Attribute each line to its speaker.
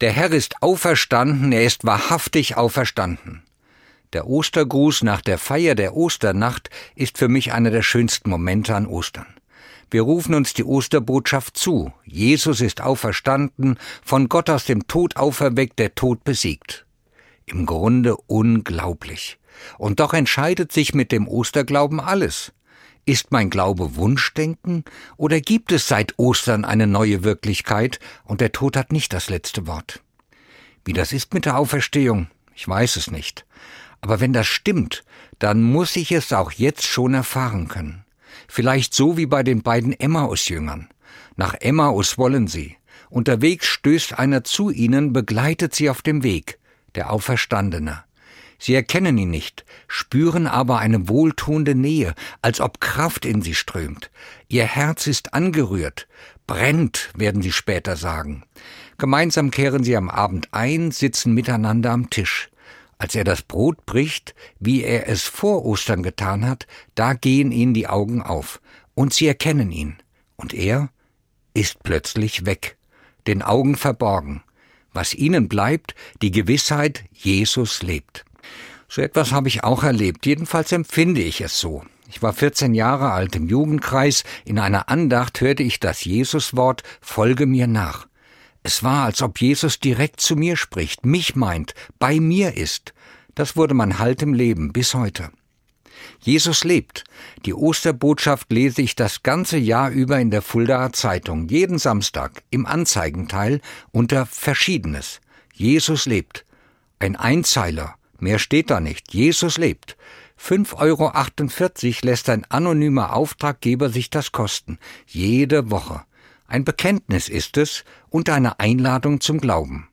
Speaker 1: Der Herr ist auferstanden, er ist wahrhaftig auferstanden. Der Ostergruß nach der Feier der Osternacht ist für mich einer der schönsten Momente an Ostern. Wir rufen uns die Osterbotschaft zu. Jesus ist auferstanden, von Gott aus dem Tod auferweckt, der Tod besiegt. Im Grunde unglaublich. Und doch entscheidet sich mit dem Osterglauben alles. Ist mein Glaube Wunschdenken oder gibt es seit Ostern eine neue Wirklichkeit und der Tod hat nicht das letzte Wort? Wie das ist mit der Auferstehung, ich weiß es nicht. Aber wenn das stimmt, dann muss ich es auch jetzt schon erfahren können. Vielleicht so wie bei den beiden Emmaus-Jüngern. Nach Emmaus wollen sie. Unterwegs stößt einer zu ihnen, begleitet sie auf dem Weg, der Auferstandene. Sie erkennen ihn nicht, spüren aber eine wohltuende Nähe, als ob Kraft in sie strömt. Ihr Herz ist angerührt, brennt, werden sie später sagen. Gemeinsam kehren sie am Abend ein, sitzen miteinander am Tisch. Als er das Brot bricht, wie er es vor Ostern getan hat, da gehen ihnen die Augen auf, und sie erkennen ihn. Und er ist plötzlich weg, den Augen verborgen. Was ihnen bleibt, die Gewissheit, Jesus lebt. So etwas habe ich auch erlebt, jedenfalls empfinde ich es so. Ich war 14 Jahre alt im Jugendkreis, in einer Andacht hörte ich das Jesuswort Folge mir nach. Es war, als ob Jesus direkt zu mir spricht, mich meint, bei mir ist. Das wurde mein Halt im Leben bis heute. Jesus lebt. Die Osterbotschaft lese ich das ganze Jahr über in der Fuldaer Zeitung, jeden Samstag, im Anzeigenteil unter Verschiedenes. Jesus lebt. Ein Einzeiler, Mehr steht da nicht. Jesus lebt. 5,48 Euro lässt ein anonymer Auftraggeber sich das kosten. Jede Woche. Ein Bekenntnis ist es und eine Einladung zum Glauben.